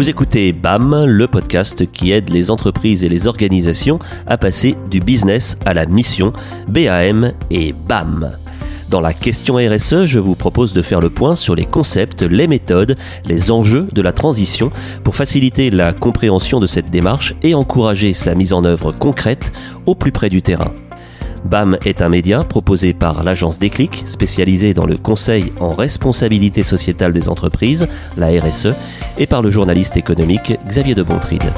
Vous écoutez BAM, le podcast qui aide les entreprises et les organisations à passer du business à la mission, BAM et BAM. Dans la question RSE, je vous propose de faire le point sur les concepts, les méthodes, les enjeux de la transition pour faciliter la compréhension de cette démarche et encourager sa mise en œuvre concrète au plus près du terrain. BAM est un média proposé par l'agence Déclic, spécialisée dans le conseil en responsabilité sociétale des entreprises, la RSE, et par le journaliste économique Xavier de Bontride.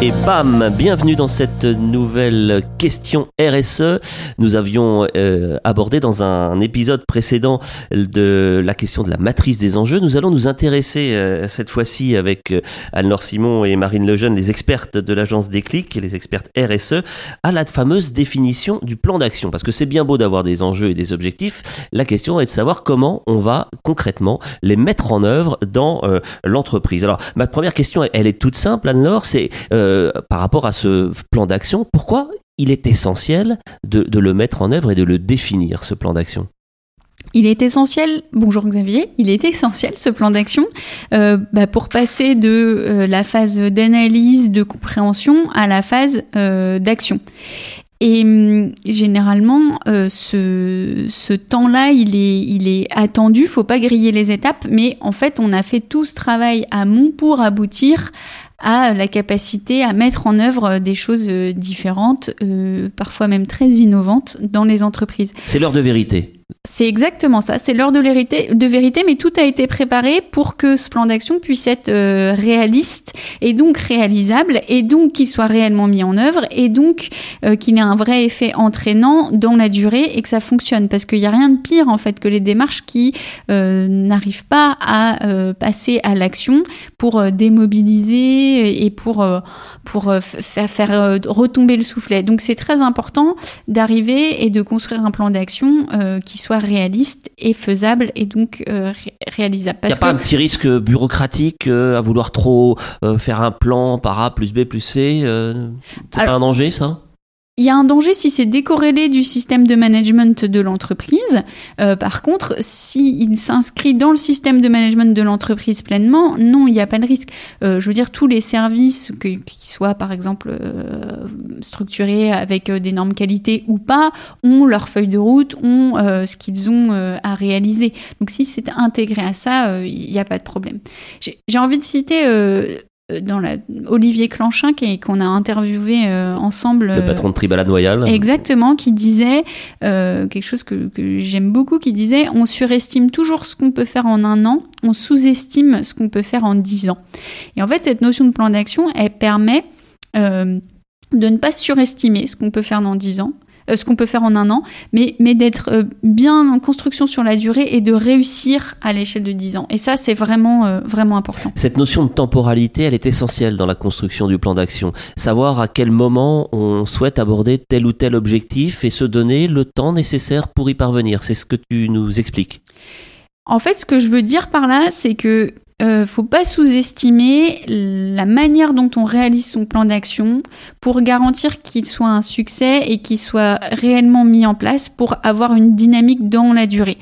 Et bam, bienvenue dans cette nouvelle question RSE. Nous avions euh, abordé dans un épisode précédent de la question de la matrice des enjeux. Nous allons nous intéresser euh, cette fois-ci avec euh, Anne-Laure Simon et Marine Lejeune, les expertes de l'agence Déclic et les expertes RSE, à la fameuse définition du plan d'action. Parce que c'est bien beau d'avoir des enjeux et des objectifs. La question est de savoir comment on va concrètement les mettre en œuvre dans l'entreprise. Alors, ma première question, elle est toute simple, Anne-Laure, c'est euh, par rapport à ce plan d'action, pourquoi il est essentiel de, le mettre en œuvre et de le définir, ce plan d'action? Il est essentiel, bonjour Xavier, il est essentiel ce plan d'action euh, bah, pour passer de euh, la phase d'analyse, de compréhension à la phase d'action. Et hum, généralement, ce, temps-là, il est, il est attendu, faut pas griller les étapes, mais en fait, on a fait tout ce travail amont pour aboutir a la capacité à mettre en œuvre des choses euh, différentes, euh, parfois même très innovantes dans les entreprises. C'est l'heure de vérité. C'est exactement ça, c'est l'heure de, de vérité, mais tout a été préparé pour que ce plan d'action puisse être euh, réaliste et donc réalisable, et donc qu'il soit réellement mis en œuvre, et donc euh, qu'il ait un vrai effet entraînant dans la durée et que ça fonctionne. Parce qu'il n'y a rien de pire en fait que les démarches qui euh, n'arrivent pas à passer à l'action pour démobiliser et pour, pour faire, faire retomber le soufflet. Donc c'est très important d'arriver et de construire un plan d'action qui soit réaliste et faisable et donc euh, réalisable. Il n'y a pas un petit risque bureaucratique euh, à vouloir trop euh, faire un plan par A plus B plus C C'est pas un danger ça? Il y a un danger si c'est décorrélé du système de management de l'entreprise. Euh, par contre, s'il s'inscrit dans le système de management de l'entreprise pleinement, non, il n'y a pas de risque. Euh, je veux dire, tous les services, que, qui soient par exemple euh, structurés avec des normes qualité ou pas, ont leur feuille de route, ont ce qu'ils ont à réaliser. Donc si c'est intégré à ça, il n'y a pas de problème. J'ai envie de citer dans la Olivier Clanchin qu'on a interviewé euh, ensemble. Le patron de Tribala Noyal. Exactement, qui disait euh, quelque chose que, que j'aime beaucoup, qui disait on surestime toujours ce qu'on peut faire en un an, on sous-estime ce qu'on peut faire en dix ans. Et en fait, cette notion de plan d'action, elle permet de ne pas surestimer ce qu'on peut faire dans dix ans, euh, ce qu'on peut faire en un an, mais, mais d'être euh, bien en construction sur la durée et de réussir à l'échelle de 10 ans. Et ça, c'est vraiment, euh, vraiment important. Cette notion de temporalité, elle est essentielle dans la construction du plan d'action. Savoir à quel moment on souhaite aborder tel ou tel objectif et se donner le temps nécessaire pour y parvenir. C'est ce que tu nous expliques. En fait, ce que je veux dire par là, c'est que euh, faut pas sous-estimer la manière dont on réalise son plan d'action pour garantir qu'il soit un succès et qu'il soit réellement mis en place pour avoir une dynamique dans la durée.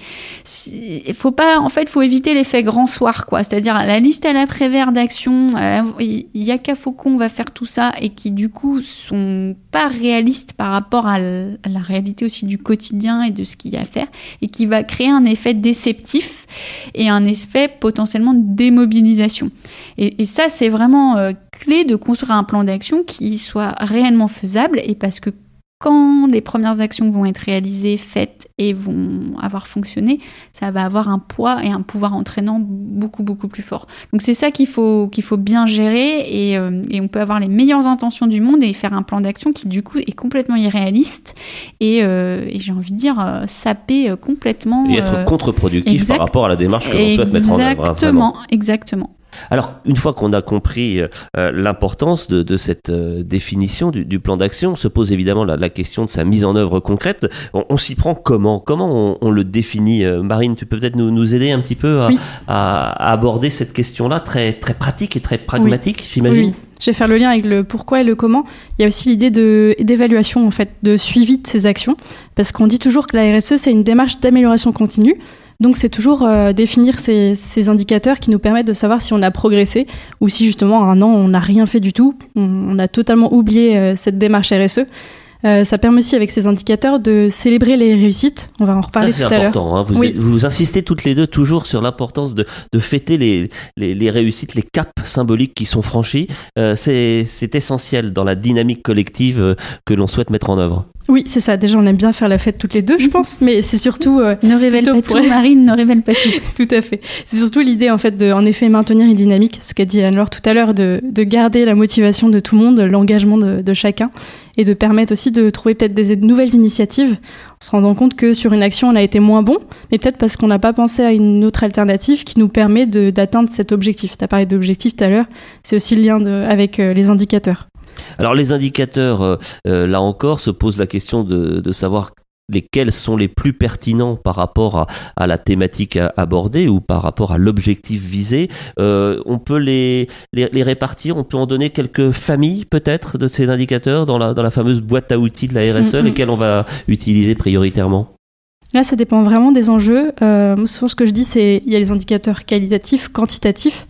Faut pas, en fait, faut éviter l'effet grand soir, quoi. C'est-à-dire la liste à l'après-vert d'action, euh, il y a qu'à Faucon va faire tout ça et qui du coup sont pas réalistes par rapport à la réalité aussi du quotidien et de ce qu'il y a à faire et qui va créer un effet déceptif et un effet potentiellement démobilisation. Et, et ça, c'est vraiment euh, clé de construire un plan d'action qui soit réellement faisable et parce que quand les premières actions vont être réalisées, faites et vont avoir fonctionné, ça va avoir un poids et un pouvoir entraînant beaucoup beaucoup plus fort. Donc c'est ça qu'il faut qu'il faut bien gérer et, euh, et, on peut avoir les meilleures intentions du monde et faire un plan d'action qui du coup est complètement irréaliste et, euh, et j'ai envie de dire euh, saper complètement et être contre-productif par rapport à la démarche que l'on souhaite mettre en œuvre. Hein, exactement, exactement. Alors, une fois qu'on a compris euh, euh, l'importance de, cette euh, définition du, plan d'action, on se pose évidemment la, question de sa mise en œuvre concrète. On, s'y prend comment? Comment on, le définit? Marine, tu peux peut-être nous, aider un petit peu à, aborder cette question-là, très, très pratique et très pragmatique, j'imagine? Oui. Je vais faire le lien avec le pourquoi et le comment. Il y a aussi l'idée d'évaluation, en fait, de suivi de ces actions. Parce qu'on dit toujours que la RSE, c'est une démarche d'amélioration continue. Donc c'est toujours euh, définir ces, ces, indicateurs qui nous permettent de savoir si on a progressé ou si justement un an on n'a rien fait du tout, on, a totalement oublié euh, cette démarche RSE. Euh, ça permet aussi avec ces indicateurs de célébrer les réussites. On va en reparler tout à l'heure. Hein. Vous, vous, insistez toutes les deux toujours sur l'importance de, de, fêter les, les, les, réussites, les caps symboliques qui sont franchis. Euh, c'est essentiel dans la dynamique collective euh, que l'on souhaite mettre en œuvre. Oui, c'est ça. Déjà, on aime bien faire la fête toutes les deux, je pense, mais c'est surtout euh, ne révèle pas tout, Marine, ne révèle pas tout. tout à fait. C'est surtout l'idée en fait de, en effet, maintenir une dynamique, ce qu'a dit Anne-Laure tout à l'heure, de, de, garder la motivation de tout le monde, l'engagement de, de, chacun, et de permettre aussi de trouver peut-être des nouvelles initiatives, en se rendant compte que sur une action on a été moins bon, mais peut-être parce qu'on n'a pas pensé à une autre alternative qui nous permet d'atteindre cet objectif. Tu as parlé d'objectif tout à l'heure, c'est aussi le lien avec euh, les indicateurs. Alors les indicateurs, euh, euh, là encore, se pose la question de, de savoir lesquels sont les plus pertinents par rapport à, à la thématique abordée ou par rapport à l'objectif visé. Euh, on peut les, les, les, répartir, on peut en donner quelques familles peut-être de ces indicateurs dans la, dans la fameuse boîte à outils de la RSE, mm, mm. lesquels on va utiliser prioritairement? Là, ça dépend vraiment des enjeux. Euh, souvent, ce que je dis, c'est il y a les indicateurs qualitatifs, quantitatifs.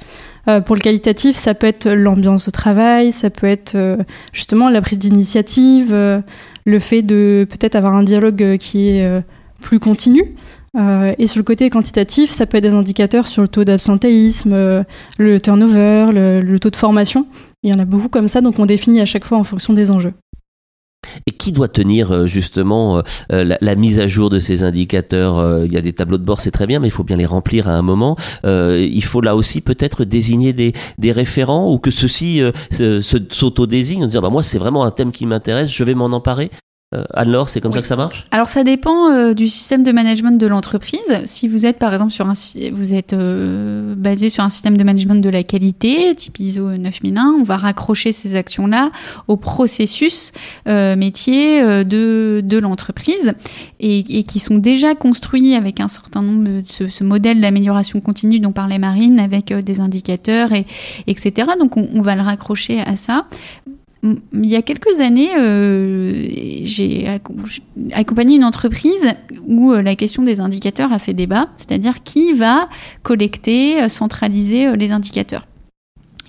Euh, pour le qualitatif, ça peut être l'ambiance au travail, ça peut être euh, justement la prise d'initiative, euh, le fait de peut-être avoir un dialogue qui est plus continu. et sur le côté quantitatif, ça peut être des indicateurs sur le taux d'absentéisme, le turnover, le, taux de formation. Il y en a beaucoup comme ça, donc on définit à chaque fois en fonction des enjeux. Et qui doit tenir euh, justement euh, euh, la, mise à jour de ces indicateurs Il y a des tableaux de bord, c'est très bien, mais il faut bien les remplir à un moment. il faut là aussi peut-être désigner des, référents ou que ceux-ci s'auto-désignent en disant bah, moi c'est vraiment un thème qui m'intéresse, je vais m'en emparer. Euh, Anne-Laure, c'est comme ça que ça marche? Alors ça dépend euh, du système de management de l'entreprise. Si vous êtes par exemple sur un vous êtes euh, basé sur un système de management de la qualité, type ISO 9001, on va raccrocher ces actions-là au processus métier de, de l'entreprise et, et, qui sont déjà construits avec un certain nombre de ce, ce modèle d'amélioration continue dont parlait Marine avec des indicateurs et etc. Donc on, on va le raccrocher à ça il y a quelques années, euh, j'ai accompagné une entreprise où euh, la question des indicateurs a fait débat, c'est-à-dire qui va collecter, euh, centraliser les indicateurs.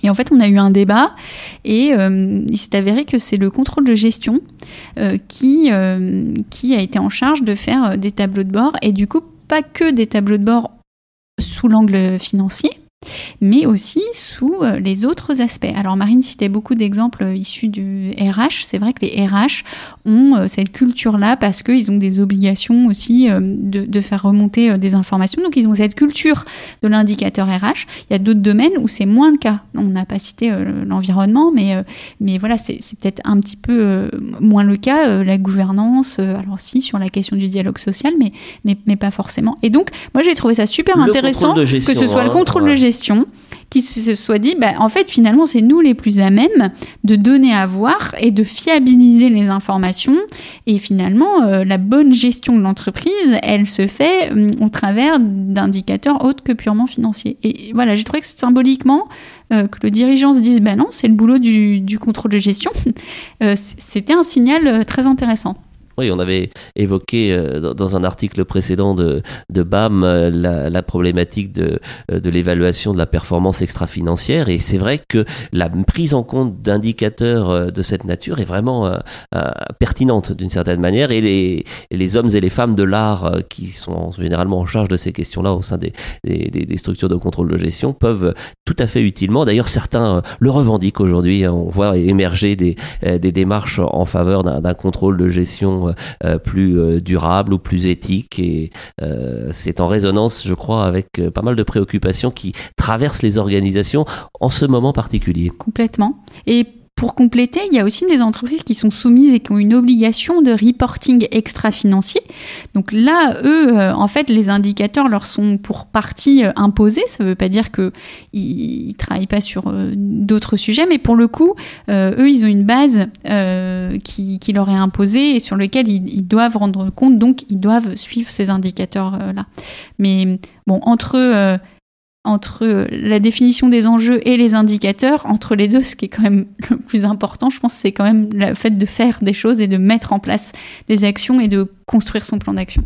Et en fait, on a eu un débat et il s'est avéré que c'est le contrôle de gestion qui, qui a été en charge de faire des tableaux de bord et du coup, pas que des tableaux de bord sous l'angle financier, mais aussi sous euh, les autres aspects. Alors Marine citait beaucoup d'exemples euh, issus du RH. C'est vrai que les RH ont euh, cette culture-là parce qu'ils ont des obligations aussi de, de, faire remonter des informations. Donc ils ont cette culture de l'indicateur RH. Il y a d'autres domaines où c'est moins le cas. On n'a pas cité l'environnement, mais, mais voilà, c'est peut-être un petit peu moins le cas. La gouvernance, alors si, sur la question du dialogue social, mais, mais, mais pas forcément. Et donc, moi j'ai trouvé ça super intéressant que ce soit le hein. contrôle de gestion qui se soit dit, bah, en fait, finalement, c'est nous les plus à même de donner à voir et de fiabiliser les informations. Et finalement, euh, la bonne gestion de l'entreprise, elle se fait euh, au travers d'indicateurs autres que purement financiers. Et voilà, j'ai trouvé que symboliquement, euh, que le dirigeant se dise, bah non, c'est le boulot du, du contrôle de gestion, c'était un signal très intéressant. Oui, on avait évoqué euh, dans un article précédent de, de BAM euh, la, problématique de, euh, de l'évaluation de la performance extra-financière et c'est vrai que la prise en compte d'indicateurs de cette nature est vraiment pertinente d'une certaine manière et les, les hommes et les femmes de l'art qui sont généralement en charge de ces questions-là au sein des, des, des, structures de contrôle de gestion peuvent tout à fait utilement, d'ailleurs certains le revendiquent aujourd'hui, hein. on voit émerger des, des démarches en faveur d'un contrôle de gestion euh, plus euh, durable ou plus éthique. Et euh, c'est en résonance, je crois, avec pas mal de préoccupations qui traversent les organisations en ce moment particulier. Complètement. Et pour compléter, il y a aussi des entreprises qui sont soumises et qui ont une obligation de reporting extra-financier. Donc là, eux, euh, en fait, les indicateurs leur sont pour partie euh, imposés. Ça ne veut pas dire qu'ils ne travaillent pas sur euh, d'autres sujets, mais pour le coup, eux, ils ont une base qui, leur est imposée et sur laquelle ils, ils, doivent rendre compte. Donc, ils doivent suivre ces indicateurs-là. Mais bon, entre entre la définition des enjeux et les indicateurs, entre les deux, ce qui est quand même le plus important, je pense, c'est quand même le fait de faire des choses et de mettre en place des actions et de construire son plan d'action.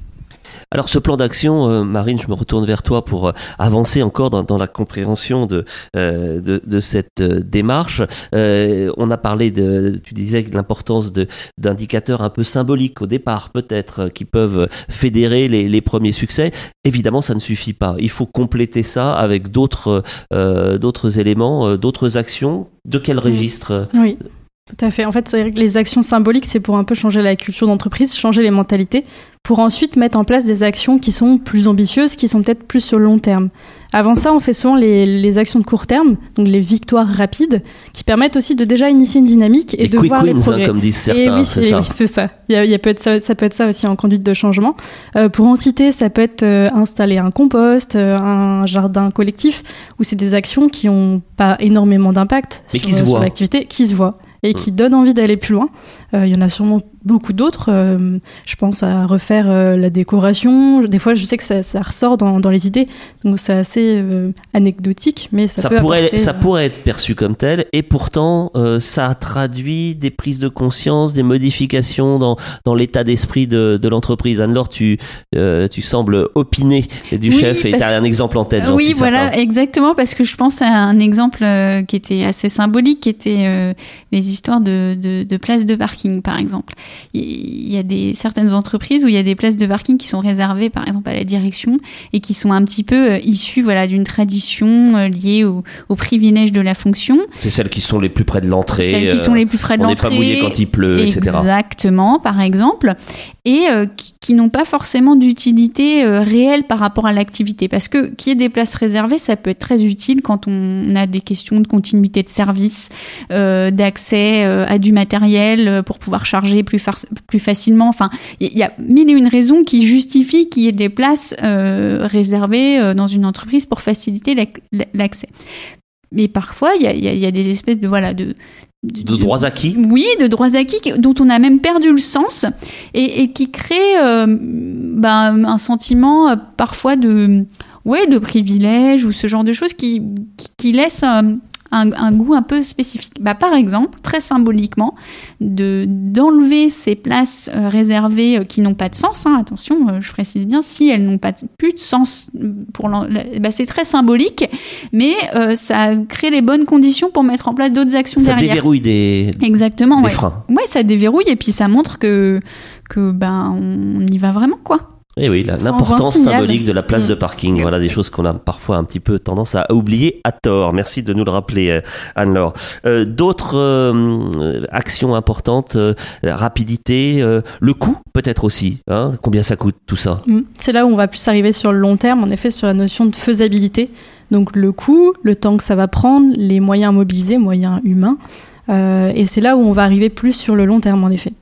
Alors ce plan d'action, euh, Marine, je me retourne vers toi pour euh, avancer encore dans, dans la compréhension de, euh, de, de, cette démarche. on a parlé de, tu disais, de l'importance d'indicateurs un peu symboliques au départ, peut-être, qui peuvent fédérer les, les, premiers succès. Évidemment, ça ne suffit pas. Il faut compléter ça avec d'autres d'autres éléments, d'autres actions. De quel registre Oui. Tout à fait. En fait, c'est les actions symboliques, c'est pour un peu changer la culture d'entreprise, changer les mentalités, pour ensuite mettre en place des actions qui sont plus ambitieuses, qui sont peut-être plus sur le long terme. Avant ça, on fait souvent les, actions de court terme, donc les victoires rapides, qui permettent aussi de déjà initier une dynamique et de voir les hein, progrès. comme disent certains, oui, c'est ça. c'est ça. Il y a, peut être ça. Ça peut être ça aussi en conduite de changement. Euh, pour en citer, ça peut être euh, installer un compost, euh, un jardin collectif, où c'est des actions qui n'ont pas énormément d'impact sur, sur l'activité, qui se voient et qui donnent envie d'aller plus loin. Il y en a sûrement beaucoup d'autres. Euh, je pense à refaire euh, la décoration. Des fois, je sais que ça, ça ressort dans, dans, les idées, donc c'est assez euh, anecdotique, mais ça, ça peut pourrait, apporter, ça pourrait être perçu comme tel, et pourtant, ça traduit des prises de conscience, des modifications dans, dans l'état d'esprit de, de l'entreprise. Anne-Laure, tu, tu sembles opiner du chef et tu as un exemple en tête. Oui, voilà, exactement, parce que je pense à un exemple qui était assez symbolique, qui était les histoires de, de, de places de parking, par exemple il y a des certaines entreprises où il y a des places de parking qui sont réservées par exemple à la direction et qui sont un petit peu euh, issues voilà d'une tradition euh, liée au, au, privilège de la fonction. C'est celles qui sont les plus près de l'entrée. Celles qui sont les plus près de l'entrée. On n'est pas mouillé quand il pleut, etc. Exactement, par exemple, et euh, qui, qui n'ont pas forcément d'utilité réelle par rapport à l'activité, parce que qu'il y ait des places réservées, ça peut être très utile quand on a des questions de continuité de service, d'accès à du matériel pour pouvoir charger plus plus facilement. Enfin, il y a mille et une raisons qui justifient qu'il y ait des places euh, réservées euh, dans une entreprise pour faciliter l'accès. Mais parfois, il y a, des espèces de voilà de de, droits acquis Oui, de droits acquis dont on a même perdu le sens et, qui créent euh, ben, un sentiment parfois de, ouais, de privilège ou ce genre de choses qui, qui, qui laissent un, goût un peu spécifique. Bah, par exemple, très symboliquement, de d'enlever ces places euh, réservées euh, qui n'ont pas de sens. Hein, attention, euh, je précise bien, si elles n'ont pas plus de sens pour bah, c'est très symbolique, mais ça crée les bonnes conditions pour mettre en place d'autres actions derrière. Ça déverrouille des exactement des ouais. freins. Ouais, ça déverrouille et puis ça montre que que ben on y va vraiment quoi. Et eh oui, l'importance symbolique de la place de mm. parking. Voilà des choses qu'on a parfois un petit peu tendance à oublier à tort. Merci de nous le rappeler, euh, Anne-Laure. Euh, D'autres euh, actions importantes, euh, rapidité, le coût peut-être aussi. Hein Combien ça coûte tout ça? Mm. C'est là où on va plus arriver sur le long terme, en effet, sur la notion de faisabilité. Donc le coût, le temps que ça va prendre, les moyens mobilisés, moyens humains. et c'est là où on va arriver plus sur le long terme, en effet.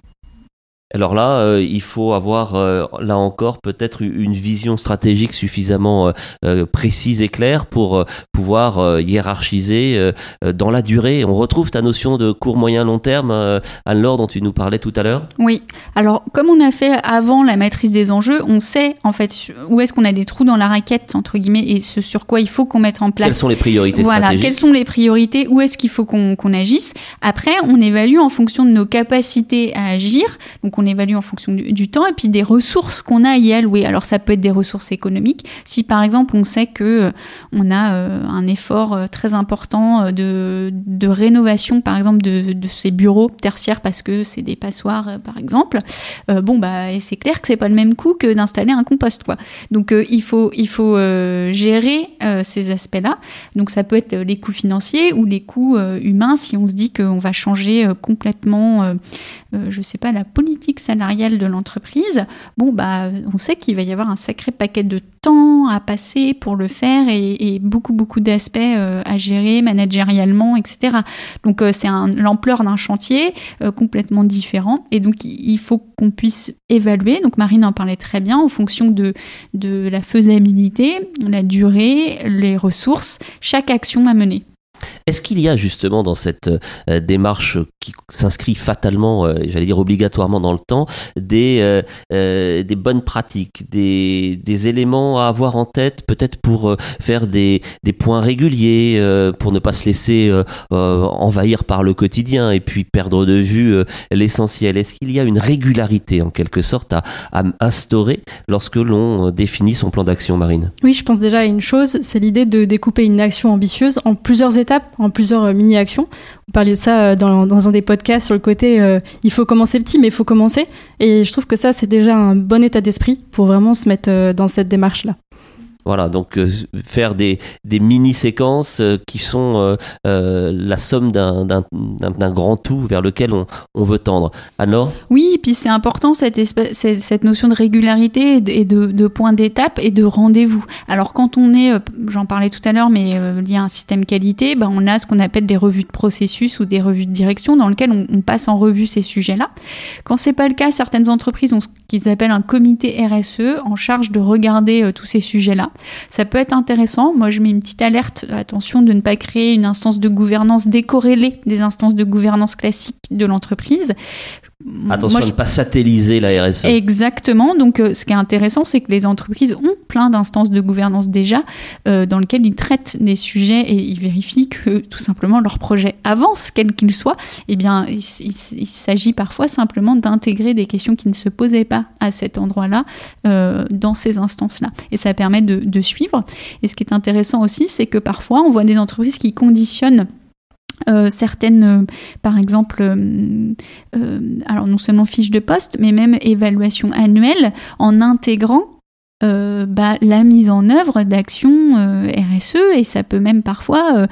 Alors là, euh, il faut avoir, euh, là encore, peut-être une vision stratégique suffisamment euh, précise et claire pour pouvoir hiérarchiser dans la durée. On retrouve ta notion de court, moyen, long terme, Anne-Laure, dont tu nous parlais tout à l'heure? Oui. Alors, comme on a fait avant la maîtrise des enjeux, on sait en fait où est-ce qu'on a des trous dans la raquette, entre guillemets, et ce sur quoi il faut qu'on mette en place. Quelles sont les priorités Voilà, quelles sont les priorités, où est-ce qu'il faut qu'on agisse? Après, on évalue en fonction de nos capacités à agir. Donc, on évalue en fonction du, temps et puis des ressources qu'on a à y allouer. Alors ça peut être des ressources économiques. Si par exemple on sait que euh, on a euh, un effort euh, très important de, rénovation par exemple de, ces bureaux tertiaires parce que c'est des passoires par exemple, bon bah c'est clair que c'est pas le même coût que d'installer un compost quoi. Donc il faut il faut gérer ces aspects-là. Donc ça peut être les coûts financiers ou les coûts humains si on se dit qu'on va changer complètement je sais pas, la politique salariale de l'entreprise, bah, on sait qu'il va y avoir un sacré paquet de temps à passer pour le faire et, beaucoup, beaucoup d'aspects euh, à gérer managérialement, etc. Donc, euh, c'est l'ampleur d'un chantier complètement différent. Et donc, il faut qu'on puisse évaluer. Donc, Marine en parlait très bien en fonction de, de la faisabilité, la durée, les ressources, chaque action à mener. Est-ce qu'il y a justement dans cette euh, démarche qui s'inscrit fatalement, euh, j'allais dire obligatoirement dans le temps, des, euh, bonnes pratiques, des, éléments à avoir en tête, peut-être pour faire des, des, points réguliers, pour ne pas se laisser envahir par le quotidien et puis perdre de vue l'essentiel? Est-ce qu'il y a une régularité en quelque sorte à, à instaurer lorsque l'on définit son plan d'action marine? Oui, je pense déjà à une chose, c'est l'idée de découper une action ambitieuse en plusieurs étapes en plusieurs euh, mini-actions. On parlait de ça euh, dans, un des podcasts sur le côté euh, il faut commencer petit, mais il faut commencer. Et je trouve que ça, c'est déjà un bon état d'esprit pour vraiment se mettre dans cette démarche-là. Voilà, donc euh, faire des, des mini-séquences euh, qui sont euh, la somme d'un grand tout vers lequel on, on veut tendre. Alors Oui, et puis c'est important cette, cette, notion de régularité et de, de, points d'étape et de rendez-vous. Alors quand on est, j'en parlais tout à l'heure, mais lié à un système qualité, ben, on a ce qu'on appelle des revues de processus ou des revues de direction dans lesquelles on, on passe en revue ces sujets-là. Quand c'est pas le cas, certaines entreprises ont ce qu'ils appellent un comité RSE en charge de regarder tous ces sujets-là. Ça peut être intéressant. Moi, je mets une petite alerte, attention de ne pas créer une instance de gouvernance décorrélée des instances de gouvernance classiques de l'entreprise. Attention à ne pas satelliser la RSE. Exactement. Donc, euh, ce qui est intéressant, c'est que les entreprises ont plein d'instances de gouvernance déjà euh, dans lesquelles ils traitent des sujets et ils vérifient que tout simplement leur projet avance, quel qu'il soit. Eh bien, il, s'agit parfois simplement d'intégrer des questions qui ne se posaient pas à cet endroit-là euh, dans ces instances-là. Et ça permet de, de suivre. Et ce qui est intéressant aussi, c'est que parfois, on voit des entreprises qui conditionnent certaines, euh, par exemple, euh, alors non seulement fiches de poste, mais même évaluation annuelle en intégrant bah, la mise en œuvre d'actions RSE et ça peut même parfois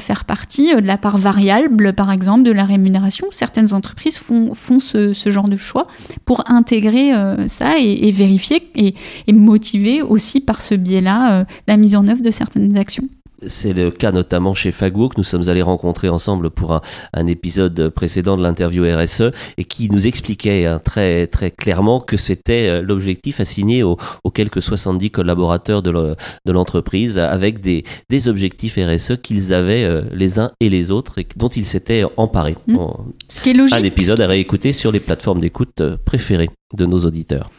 faire partie de la part variable, par exemple, de la rémunération. Certaines entreprises font, ce, genre de choix pour intégrer ça et, vérifier et, motiver aussi par ce biais-là la mise en œuvre de certaines actions. C'est le cas notamment chez Fagwo que nous sommes allés rencontrer ensemble pour un, épisode précédent de l'interview RSE et qui nous expliquait hein, très très clairement que c'était euh, l'objectif assigné aux, quelques 70 collaborateurs de l'entreprise avec des, des objectifs RSE qu'ils avaient euh, les uns et les autres et dont ils s'étaient emparés. Mmh. Ce qui est logique. Un épisode à réécouter sur les plateformes d'écoute euh, préférées de nos auditeurs.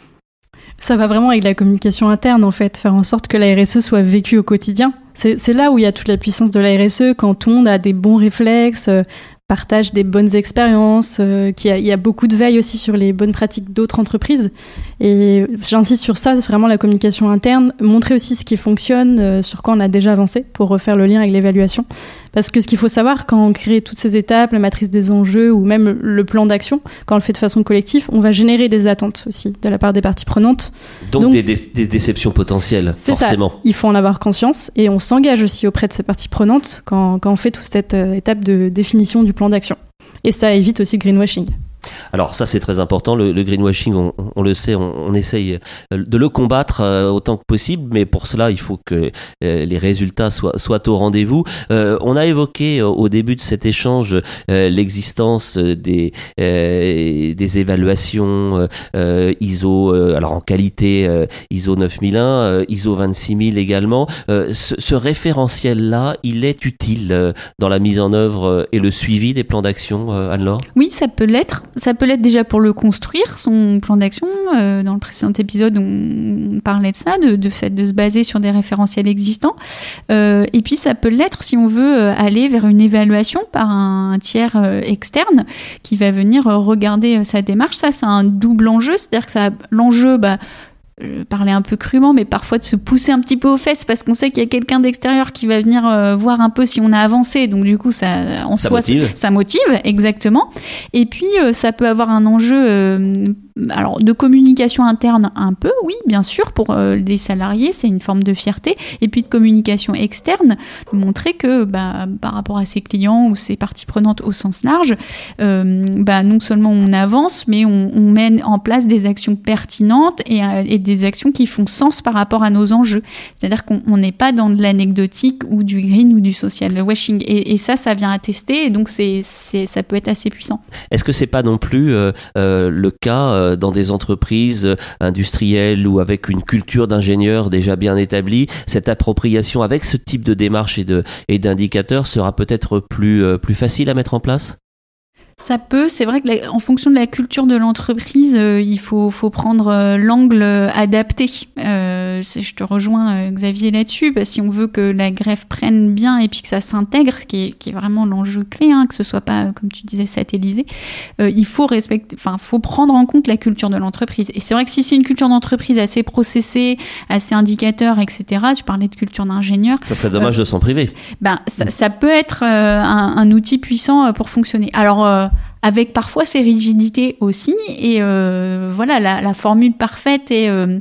Ça va vraiment avec la communication interne, en fait, faire en sorte que la RSE soit vécue au quotidien. C'est là où il y a toute la puissance de la RSE, quand tout le monde a des bons réflexes, euh, partage des bonnes expériences, euh, qu'il y, a beaucoup de veille aussi sur les bonnes pratiques d'autres entreprises. Et j'insiste sur ça, vraiment la communication interne, montrer aussi ce qui fonctionne, euh, sur quoi on a déjà avancé pour refaire le lien avec l'évaluation. Parce que ce qu'il faut savoir, quand on crée toutes ces étapes, la matrice des enjeux ou même le plan d'action, quand on le fait de façon collective, on va générer des attentes aussi de la part des parties prenantes. Donc, des, déceptions potentielles, forcément. Ça. Il faut en avoir conscience et on s'engage aussi auprès de ces parties prenantes quand, quand on fait toute cette euh, étape de définition du plan d'action. Et ça évite aussi le greenwashing. Alors ça c'est très important, le, greenwashing, on, le sait, on, essaye euh, de le combattre euh, autant que possible, mais pour cela il faut que euh, les résultats soient, au rendez-vous. on a évoqué au début de cet échange l'existence des, des évaluations ISO, alors en qualité ISO 9001, ISO 26000 également. Ce, référentiel-là, il est utile dans la mise en œuvre et le suivi des plans d'action, Anne-Laure? Oui, ça peut l'être peut l'être déjà pour le construire, son plan d'action. Euh, dans le précédent épisode, on parlait de ça, de, fait de se baser sur des référentiels existants. Euh, et puis ça peut l'être si on veut euh, aller vers une évaluation par un, tiers externe qui va venir regarder sa démarche. Ça, c'est un double enjeu, c'est-à-dire que ça, l'enjeu, bah, parler un peu crûment, mais parfois de se pousser un petit peu aux fesses parce qu'on sait qu'il y a quelqu'un d'extérieur qui va venir euh, voir un peu si on a avancé. Donc du coup, ça en ça soi, motive. Ça, motive exactement. Et puis euh, ça peut avoir un enjeu euh, alors de communication interne un peu, oui, bien sûr, pour les salariés, c'est une forme de fierté. Et puis de communication externe, montrer que bah, par rapport à ses clients ou ses parties prenantes au sens large, bah, non seulement on avance, mais on, on, mène en place des actions pertinentes et, et des actions qui font sens par rapport à nos enjeux. C'est-à-dire qu'on n'est pas dans de l'anecdotique ou du green ou du social washing. Et, ça, ça vient attester, et donc c'est, ça peut être assez puissant. Est-ce que c'est pas non plus euh, euh, le cas euh, dans des entreprises industrielles ou avec une culture d'ingénieur déjà bien établie, cette appropriation avec ce type de démarche et de et d'indicateurs sera peut-être plus plus facile à mettre en place? Ça peut, c'est vrai que en fonction de la culture de l'entreprise, euh, il faut, faut prendre euh, l'angle adapté. Euh, je te rejoins euh, Xavier là-dessus, parce que si on veut que la greffe prenne bien et puis que ça s'intègre, qui est, qui est vraiment l'enjeu clé, hein, que ce soit pas, comme tu disais, satellisé, il faut respecter, enfin, faut prendre en compte la culture de l'entreprise. Et c'est vrai que si c'est une culture d'entreprise assez processée, assez indicateur, etc., tu parlais de culture d'ingénieur. Ça serait dommage de s'en priver. Ben, ça, ça peut être un, un, outil puissant pour fonctionner. Alors, avec parfois ses rigidités aussi. Et euh, voilà, la, la, formule parfaite, et, euh,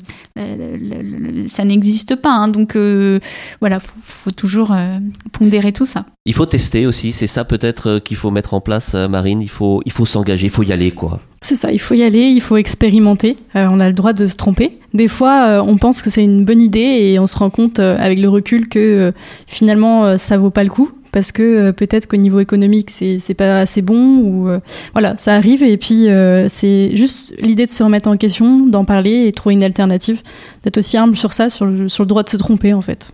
ça n'existe pas. Hein, donc euh, voilà, faut, faut toujours euh, pondérer tout ça. Il faut tester aussi, c'est ça peut-être euh, qu'il faut mettre en place, Marine. Il faut, il faut s'engager, il faut y aller, quoi. C'est ça, il faut y aller, il faut expérimenter. on a le droit de se tromper. Des fois, on pense que c'est une bonne idée et on se rend compte avec le recul que finalement, ça vaut pas le coup parce que euh, peut-être qu'au niveau économique c'est c'est pas assez bon ou euh, voilà ça arrive. Et puis euh, c'est juste l'idée de se remettre en question d'en parler et trouver une alternative d'être aussi humble sur ça sur sur le droit de se tromper en fait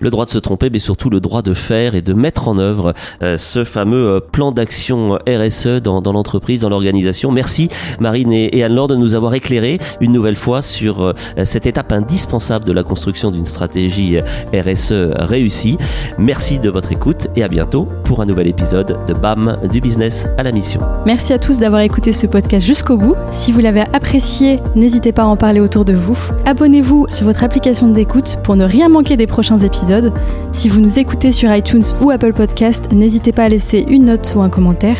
le droit de se tromper, mais surtout le droit de faire et de mettre en œuvre euh, ce fameux euh, plan d'action RSE dans, l'entreprise, dans l'organisation. Merci Marine et, Anne-Laure de nous avoir éclairé une nouvelle fois sur euh, cette étape indispensable de la construction d'une stratégie RSE réussie. Merci de votre écoute et à bientôt pour un nouvel épisode de BAM du business à la mission. Merci à tous d'avoir écouté ce podcast jusqu'au bout. Si vous l'avez apprécié, n'hésitez pas à en parler autour de vous. Abonnez-vous sur votre application d'écoute pour ne rien manquer des prochains épisodes si vous nous écoutez sur iTunes ou Apple Podcast, n'hésitez pas à laisser une note ou un commentaire.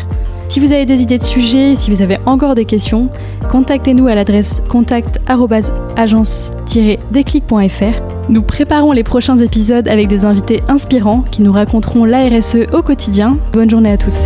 Si vous avez des idées de sujets, si vous avez encore des questions, contactez-nous à l'adresse contact-agence-déclic.fr. Nous préparons les prochains épisodes avec des invités inspirants qui nous raconteront l'ARSE au quotidien. Bonne journée à tous.